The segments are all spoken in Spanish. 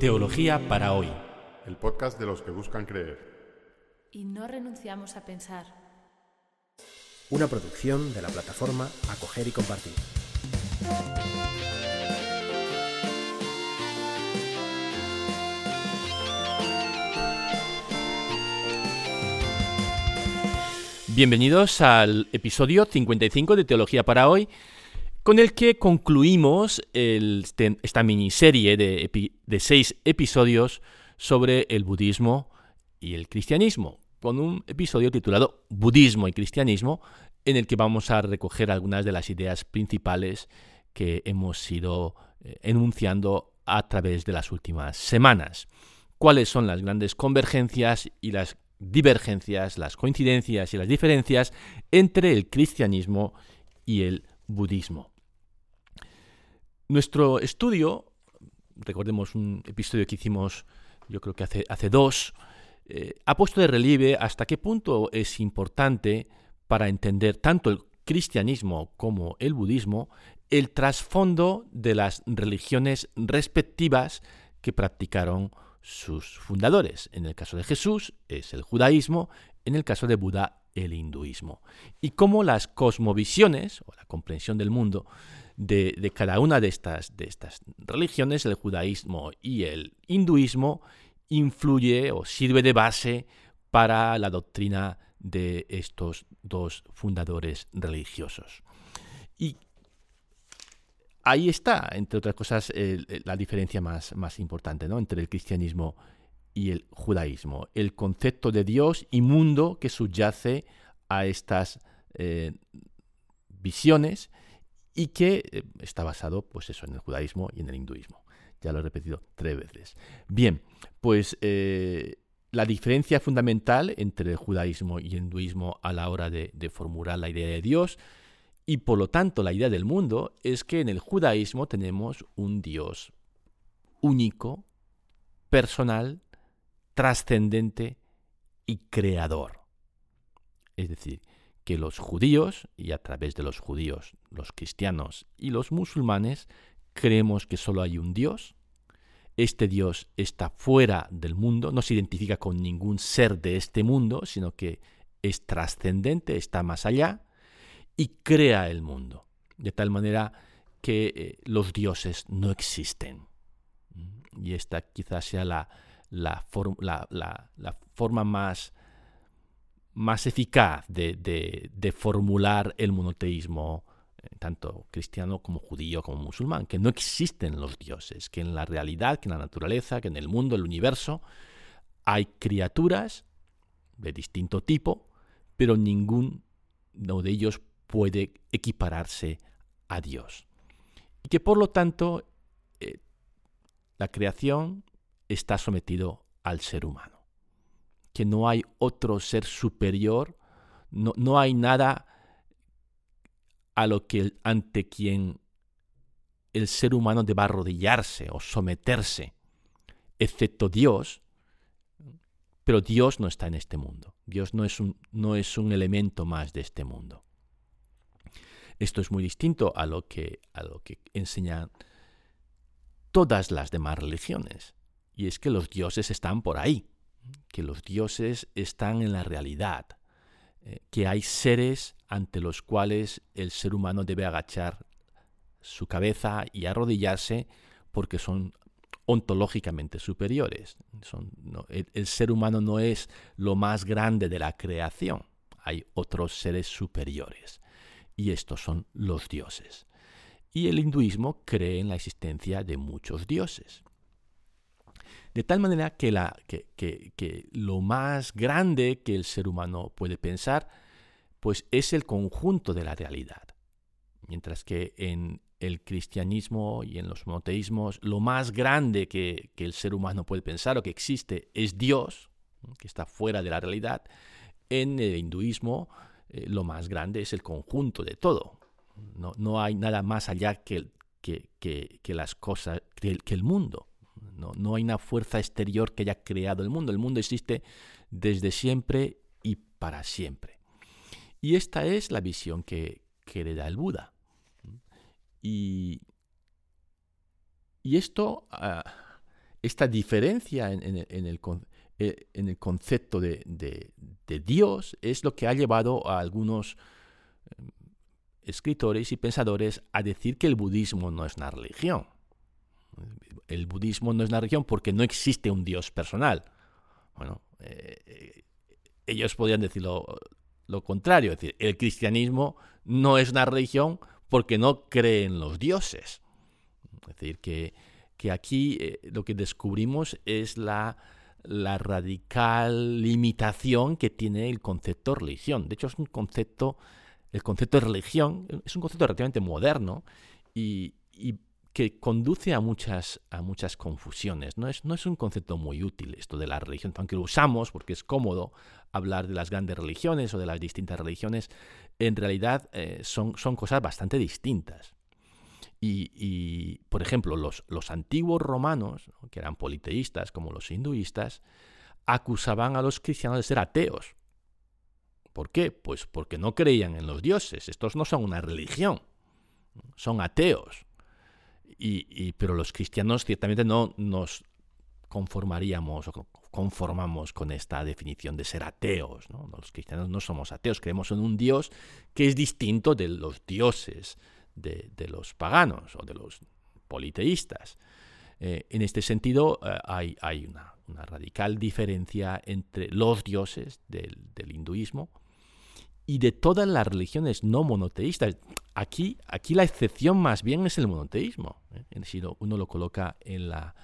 Teología para hoy. El podcast de los que buscan creer. Y no renunciamos a pensar. Una producción de la plataforma Acoger y Compartir. Bienvenidos al episodio 55 de Teología para hoy, con el que concluimos este, esta miniserie de, de seis episodios sobre el budismo y el cristianismo, con un episodio titulado Budismo y Cristianismo, en el que vamos a recoger algunas de las ideas principales que hemos ido eh, enunciando a través de las últimas semanas. ¿Cuáles son las grandes convergencias y las divergencias, las coincidencias y las diferencias entre el cristianismo y el budismo. Nuestro estudio, recordemos un episodio que hicimos yo creo que hace, hace dos, eh, ha puesto de relieve hasta qué punto es importante para entender tanto el cristianismo como el budismo el trasfondo de las religiones respectivas que practicaron sus fundadores. En el caso de Jesús es el judaísmo, en el caso de Buda el hinduismo. Y cómo las cosmovisiones o la comprensión del mundo de, cada una de estas, de estas religiones, el judaísmo y el hinduismo, influye o sirve de base para la doctrina de estos dos fundadores religiosos. Y ahí está, entre otras cosas, la diferencia más, más importante ¿no? entre el cristianismo y el judaísmo. El concepto de Dios y mundo que subyace a estas eh, visiones y que eh, está basado pues en el judaísmo y en el hinduismo. Ya lo he repetido tres veces. Bien, pues eh, la diferencia fundamental entre el judaísmo y el hinduismo a la hora de formular la idea de Dios y por lo tanto la idea del mundo es que en el judaísmo tenemos un Dios único, personal, trascendente y creador. Es decir, que los judíos, y a través de los judíos, los cristianos y los musulmanes, creemos que solo hay un Dios. Este Dios está fuera del mundo, no se identifica con ningún ser de este mundo, sino que es trascendente, está más allá y crea el mundo, de tal manera que eh, los dioses no existen. Y esta quizás sea la, la, forma más, más eficaz de, formular el monoteísmo, eh, tanto cristiano como judío como musulmán, que no existen los dioses, que en la realidad, que en la naturaleza, que en el mundo, el universo, hay criaturas de distinto tipo, pero ninguno de ellos puede equipararse a Dios. Y que por lo tanto eh, la creación está sometido al ser humano. Que no hay otro ser superior, no, no hay nada a lo que ante quien el ser humano deba arrodillarse o someterse, excepto Dios, pero Dios no está en este mundo. Dios no es un, no es un elemento más de este mundo. Esto es muy distinto a lo que, a lo que enseñan todas las demás religiones. Y es que los dioses están por ahí, que los dioses están en la realidad, eh, que hay seres ante los cuales el ser humano debe agachar su cabeza y arrodillarse porque son ontológicamente superiores. el ser humano no es lo más grande de la creación, hay otros seres superiores y estos son los dioses. Y el hinduismo cree en la existencia de muchos dioses. De tal manera que, la, que, lo más grande que el ser humano puede pensar, pues es el conjunto de la realidad. Mientras que en el cristianismo y en los monoteísmos, lo más grande que, el ser humano puede pensar o que existe es Dios, que está fuera de la realidad. En el hinduismo, eh, lo más grande es el conjunto de todo. No, hay nada más allá que, las cosas, que, el mundo. No, no hay una fuerza exterior que haya creado el mundo. El mundo existe desde siempre y para siempre. Y esta es la visión que, que le da el Buda. Y, y esto, ah, esta diferencia en, el, eh, en, el, concepto de, Dios es lo que ha llevado a algunos eh, escritores y pensadores a decir que el budismo no es una religión. El budismo no es una religión porque no existe un Dios personal. Bueno, eh, ellos podrían decir lo, contrario, es decir, el cristianismo no es una religión porque no cree en los dioses. Es decir, que, aquí eh, lo que descubrimos es la, la radical limitación que tiene el concepto de religión. De hecho, es un concepto, el concepto de religión es un concepto relativamente moderno y, que conduce a muchas, a muchas confusiones. No es, no es un concepto muy útil esto de la religión, aunque lo usamos porque es cómodo hablar de las grandes religiones o de las distintas religiones, en realidad eh, son, son cosas bastante distintas. Y, por ejemplo, los, los antiguos romanos, que eran politeístas como los hinduistas, acusaban a los cristianos de ser ateos. ¿Por qué? Pues porque no creían en los dioses. Estos no son una religión, son ateos. Y, pero los cristianos ciertamente no nos conformaríamos o conformamos con esta definición de ser ateos. Los cristianos no somos ateos, creemos en un Dios que es distinto de los dioses de, los paganos o de los politeístas. Eh, en este sentido, eh, hay, hay una, radical diferencia entre los dioses del, hinduismo y de todas las religiones no monoteístas. Aquí, aquí la excepción más bien es el monoteísmo. ¿eh? Si uno lo coloca en la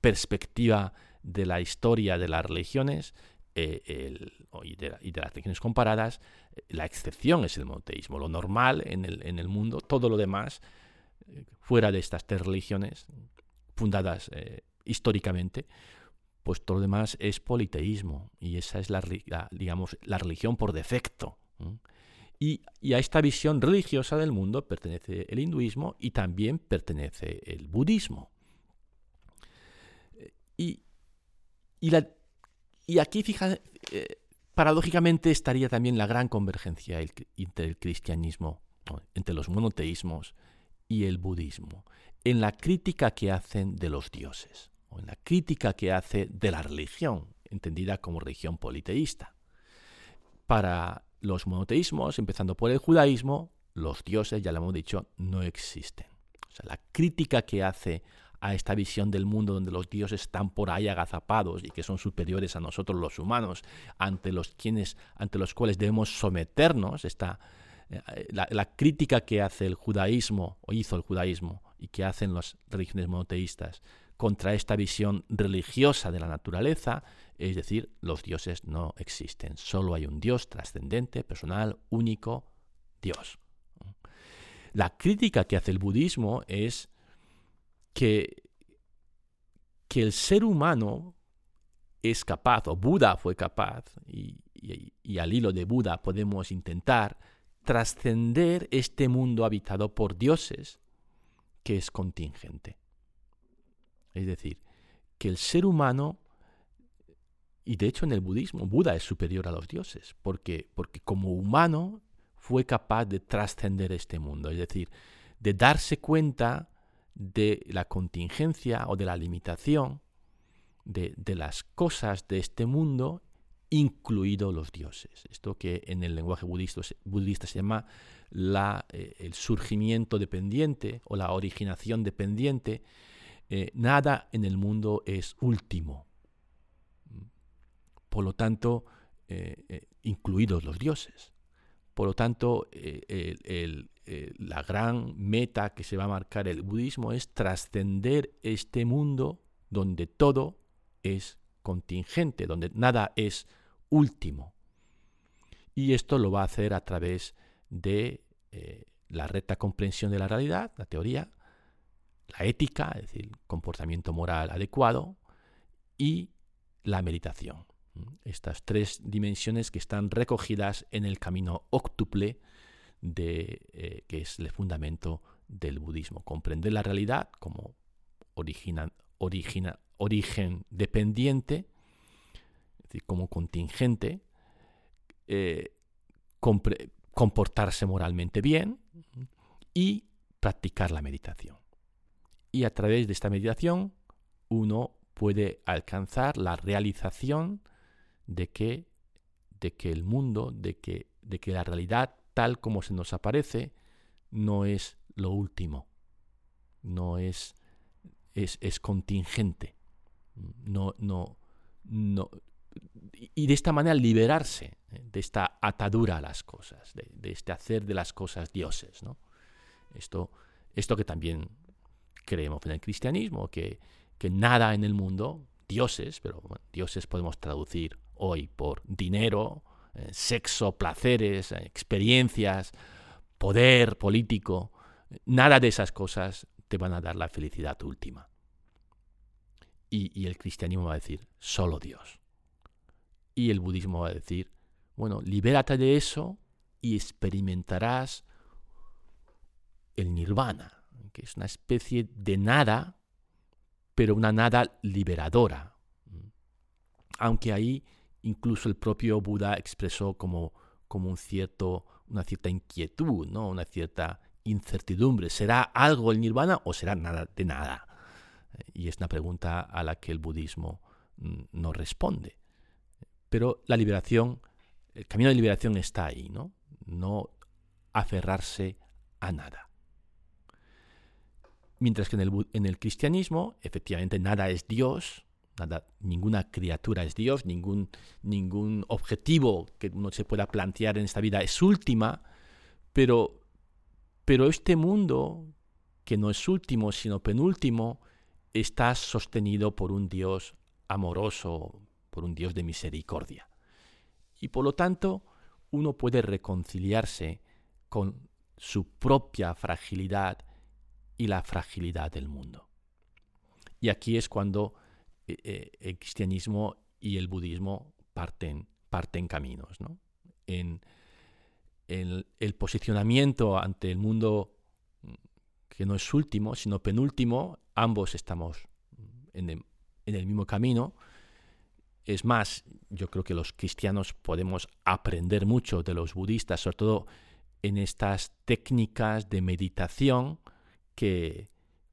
perspectiva de la historia de las religiones y, de, y, de, las religiones comparadas, la excepción es el monoteísmo. Lo normal en el, en el mundo, todo lo demás, eh, fuera de estas tres religiones fundadas eh, históricamente, pues todo lo demás es politeísmo. Y esa es la, digamos, la religión por defecto. Y, a esta visión religiosa del mundo pertenece el hinduismo y también pertenece el budismo. Y, y, la, y aquí, fíjate, eh, Paradójicamente estaría también la gran convergencia entre el cristianismo, entre los monoteísmos y el budismo, en la crítica que hacen de los dioses, o en la crítica que hace de la religión, entendida como religión politeísta. Para los monoteísmos, empezando por el judaísmo, los dioses, ya lo hemos dicho, no existen. O sea, la crítica que hace a esta visión del mundo donde los dioses están por ahí agazapados y que son superiores a nosotros los humanos, ante los, quienes, ante los cuales debemos someternos, esta, eh, la, crítica que hace el judaísmo, o hizo el judaísmo, y que hacen las religiones monoteístas contra esta visión religiosa de la naturaleza, es decir, los dioses no existen, solo hay un Dios trascendente, personal, único, Dios. La crítica que hace el budismo es que, que el ser humano es capaz, o Buda fue capaz, y, al hilo de Buda podemos intentar trascender este mundo habitado por dioses que es contingente. Es decir, que el ser humano, y de hecho en el budismo, Buda es superior a los dioses, porque, porque como humano fue capaz de trascender este mundo, es decir, de darse cuenta de la contingencia o de la limitación de, las cosas de este mundo, incluidos los dioses. Esto que en el lenguaje budista, budista se llama la, eh, el surgimiento dependiente o la originación dependiente. Eh, nada en el mundo es último. Por lo tanto, eh, incluidos los dioses. Por lo tanto, eh, la gran meta que se va a marcar el budismo es trascender este mundo donde todo es contingente, donde nada es último. Y esto lo va a hacer a través de eh, la recta comprensión de la realidad, la teoría, la ética, es decir, comportamiento moral adecuado, y la meditación. Estas tres dimensiones que están recogidas en el camino octuple de, eh, que es el fundamento del budismo. Comprender la realidad como origen dependiente, es decir, como contingente, eh, comportarse moralmente bien y practicar la meditación. Y a través de esta meditación uno puede alcanzar la realización de que, de que el mundo, de que, de que la realidad tal como se nos aparece, no es lo último, no es, es, es contingente, no, no, no, y de esta manera liberarse ¿eh? de esta atadura a las cosas, de, este hacer de las cosas dioses. ¿no? Esto, esto que también creemos en el cristianismo, que, que nada en el mundo, dioses, pero dioses podemos traducir hoy por dinero, eh, sexo, placeres, eh, experiencias, poder político, nada de esas cosas te van a dar la felicidad última. y el cristianismo va a decir, solo Dios. Y el budismo va a decir, bueno, libérate de eso y experimentarás el nirvana, que es una especie de nada, pero una nada liberadora. Aunque ahí incluso el propio Buda expresó como, como un cierto, una cierta inquietud, ¿no? una cierta incertidumbre. ¿Será algo el nirvana o será nada de nada? Y es una pregunta a la que el budismo mm, no responde. Pero la liberación, el camino de liberación está ahí, ¿no? No aferrarse a nada. Mientras que en el, en el cristianismo, efectivamente, nada es Dios, nada, ninguna criatura es Dios, ningún, ningún objetivo que uno se pueda plantear en esta vida es última, pero, pero este mundo, que no es último, sino penúltimo, está sostenido por un Dios amoroso, por un Dios de misericordia. Y por lo tanto, uno puede reconciliarse con su propia fragilidad y la fragilidad del mundo. Y aquí es cuando eh, eh, el cristianismo y el budismo parten, parten caminos. En, el posicionamiento ante el mundo que no es último, sino penúltimo, ambos estamos en el mismo camino, es más, yo creo que los cristianos podemos aprender mucho de los budistas, sobre todo en estas técnicas de meditación que,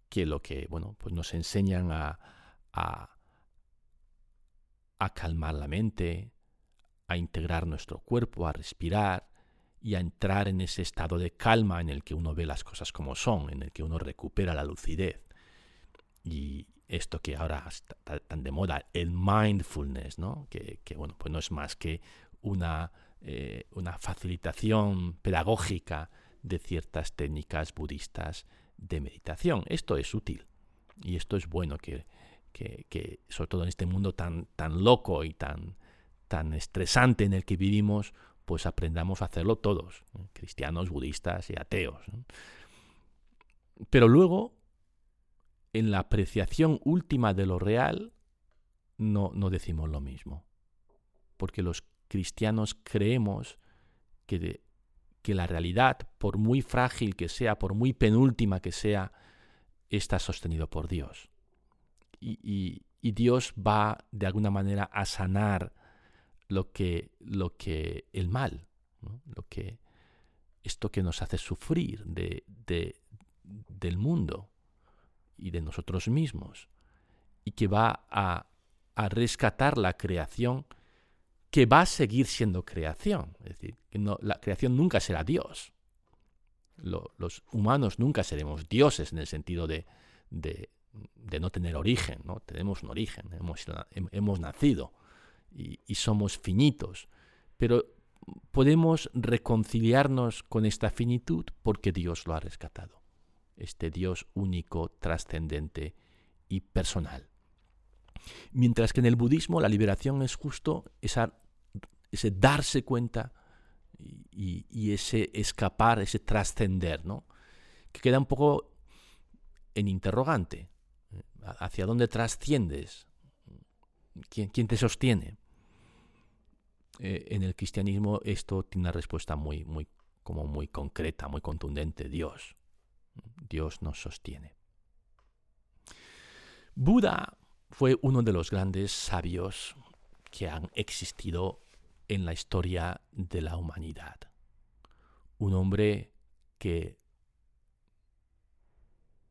que lo que bueno, pues nos enseñan a, a calmar la mente, a integrar nuestro cuerpo, a respirar y a entrar en ese estado de calma en el que uno ve las cosas como son, en el que uno recupera la lucidez. Y, esto que ahora está tan de moda, el mindfulness, ¿no? Que, bueno, pues no es más que una, eh, una facilitación pedagógica de ciertas técnicas budistas de meditación. Esto es útil y esto es bueno que, que, sobre todo en este mundo tan, tan loco y tan, tan estresante en el que vivimos, pues aprendamos a hacerlo todos, cristianos, budistas y ateos. Pero luego en la apreciación última de lo real no, no decimos lo mismo. Porque los cristianos creemos que, que la realidad, por muy frágil que sea, por muy penúltima que sea, está sostenido por Dios. Y, Dios va de alguna manera a sanar lo que, lo que el mal, lo que esto que nos hace sufrir de, del mundo y de nosotros mismos, y que va a, rescatar la creación que va a seguir siendo creación. Es decir, que no, la creación nunca será Dios. los humanos nunca seremos dioses en el sentido de, de, no tener origen. ¿no? Tenemos un origen, hemos, hemos nacido y, y somos finitos. Pero podemos reconciliarnos con esta finitud porque Dios lo ha rescatado este Dios único, trascendente y personal. Mientras que en el budismo la liberación es justo esa, ese darse cuenta y, ese escapar, ese trascender, ¿no? que queda un poco en interrogante. ¿Hacia dónde trasciendes? ¿Quién, quién te sostiene? Eh, en el cristianismo esto tiene una respuesta muy, muy, como muy concreta, muy contundente, Dios. Dios nos sostiene. Buda fue uno de los grandes sabios que han existido en la historia de la humanidad. Un hombre que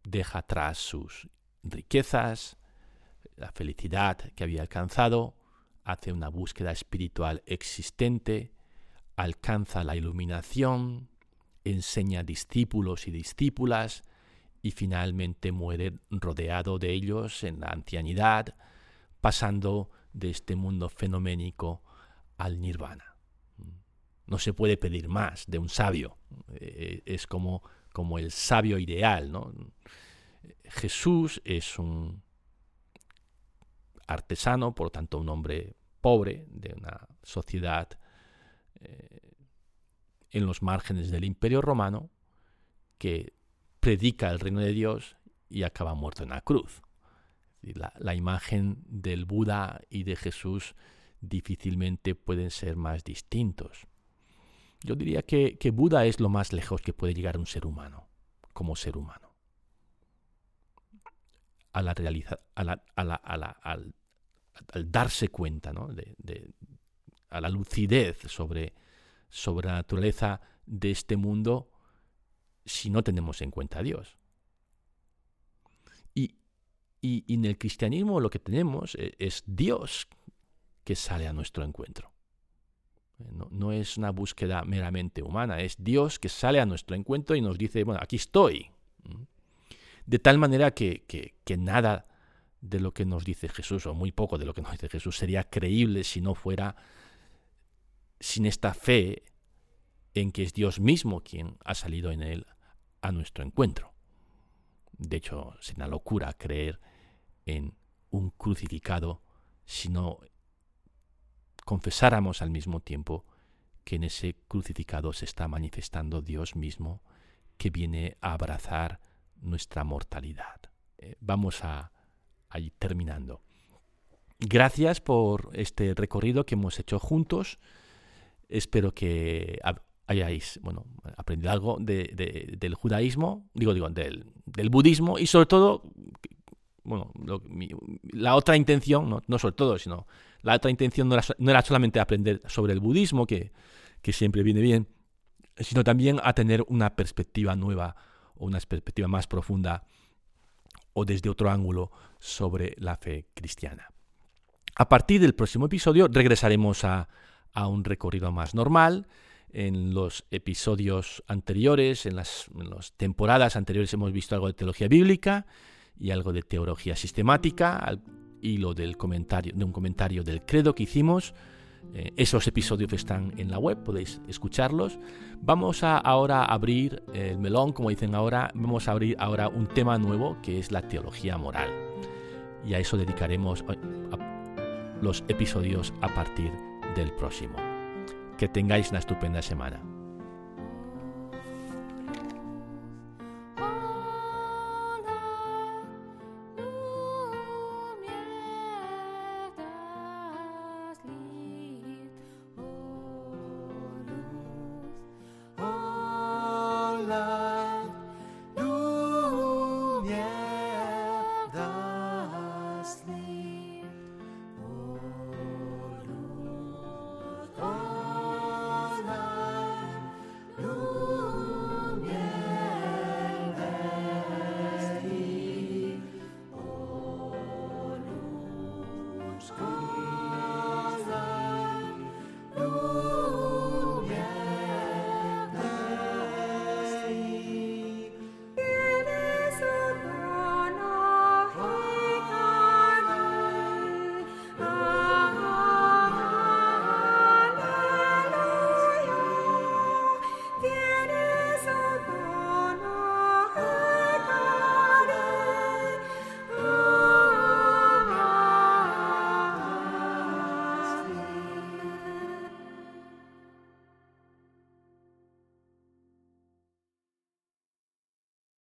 deja atrás sus riquezas, la felicidad que había alcanzado, hace una búsqueda espiritual existente, alcanza la iluminación, enseña discípulos y discípulas y finalmente muere rodeado de ellos en la ancianidad, pasando de este mundo fenoménico al nirvana. No se puede pedir más de un sabio, eh, es como, como el sabio ideal. ¿no? Jesús es un artesano, por tanto un hombre pobre de una sociedad eh, en los márgenes del imperio romano que predica el reino de Dios y acaba muerto en la cruz. La, la, imagen del Buda y de Jesús difícilmente pueden ser más distintos. Yo diría que Buda es lo más lejos que puede llegar un ser humano, como ser humano. A la realiza, a la, a la, al, darse cuenta, ¿no? de, de, a la lucidez sobre, sobre la naturaleza de este mundo si no tenemos en cuenta a Dios. Y, y, en el cristianismo lo que tenemos es, es, Dios que sale a nuestro encuentro. No, no, es una búsqueda meramente humana, es Dios que sale a nuestro encuentro y nos dice, bueno, aquí estoy. De tal manera que, que, que nada de lo que nos dice Jesús, o muy poco de lo que nos dice Jesús, sería creíble si no fuera sin esta fe en que es Dios mismo quien ha salido en él a nuestro encuentro. De hecho, es una locura creer en un crucificado si no confesáramos al mismo tiempo que en ese crucificado se está manifestando Dios mismo que viene a abrazar nuestra mortalidad. Eh, vamos a, a ir terminando. Gracias por este recorrido que hemos hecho juntos. Espero que hayáis bueno, aprendido algo de, de, del judaísmo, digo, digo, del, del, budismo y sobre todo, bueno, la otra intención, no, no, sobre todo, sino la otra intención no era, no era solamente aprender sobre el budismo, que, que, siempre viene bien, sino también a tener una perspectiva nueva o una perspectiva más profunda o desde otro ángulo sobre la fe cristiana. A partir del próximo episodio regresaremos a, un recorrido más normal, en los episodios anteriores, en las, en las, temporadas anteriores hemos visto algo de teología bíblica y algo de teología sistemática, al hilo del comentario, de un comentario del credo que hicimos. Eh, esos episodios están en la web, podéis escucharlos. Vamos a ahora abrir el melón, como dicen ahora, vamos a abrir ahora un tema nuevo que es la teología moral. Y a eso dedicaremos los episodios a partir del próximo. Que tengáis una estupenda semana.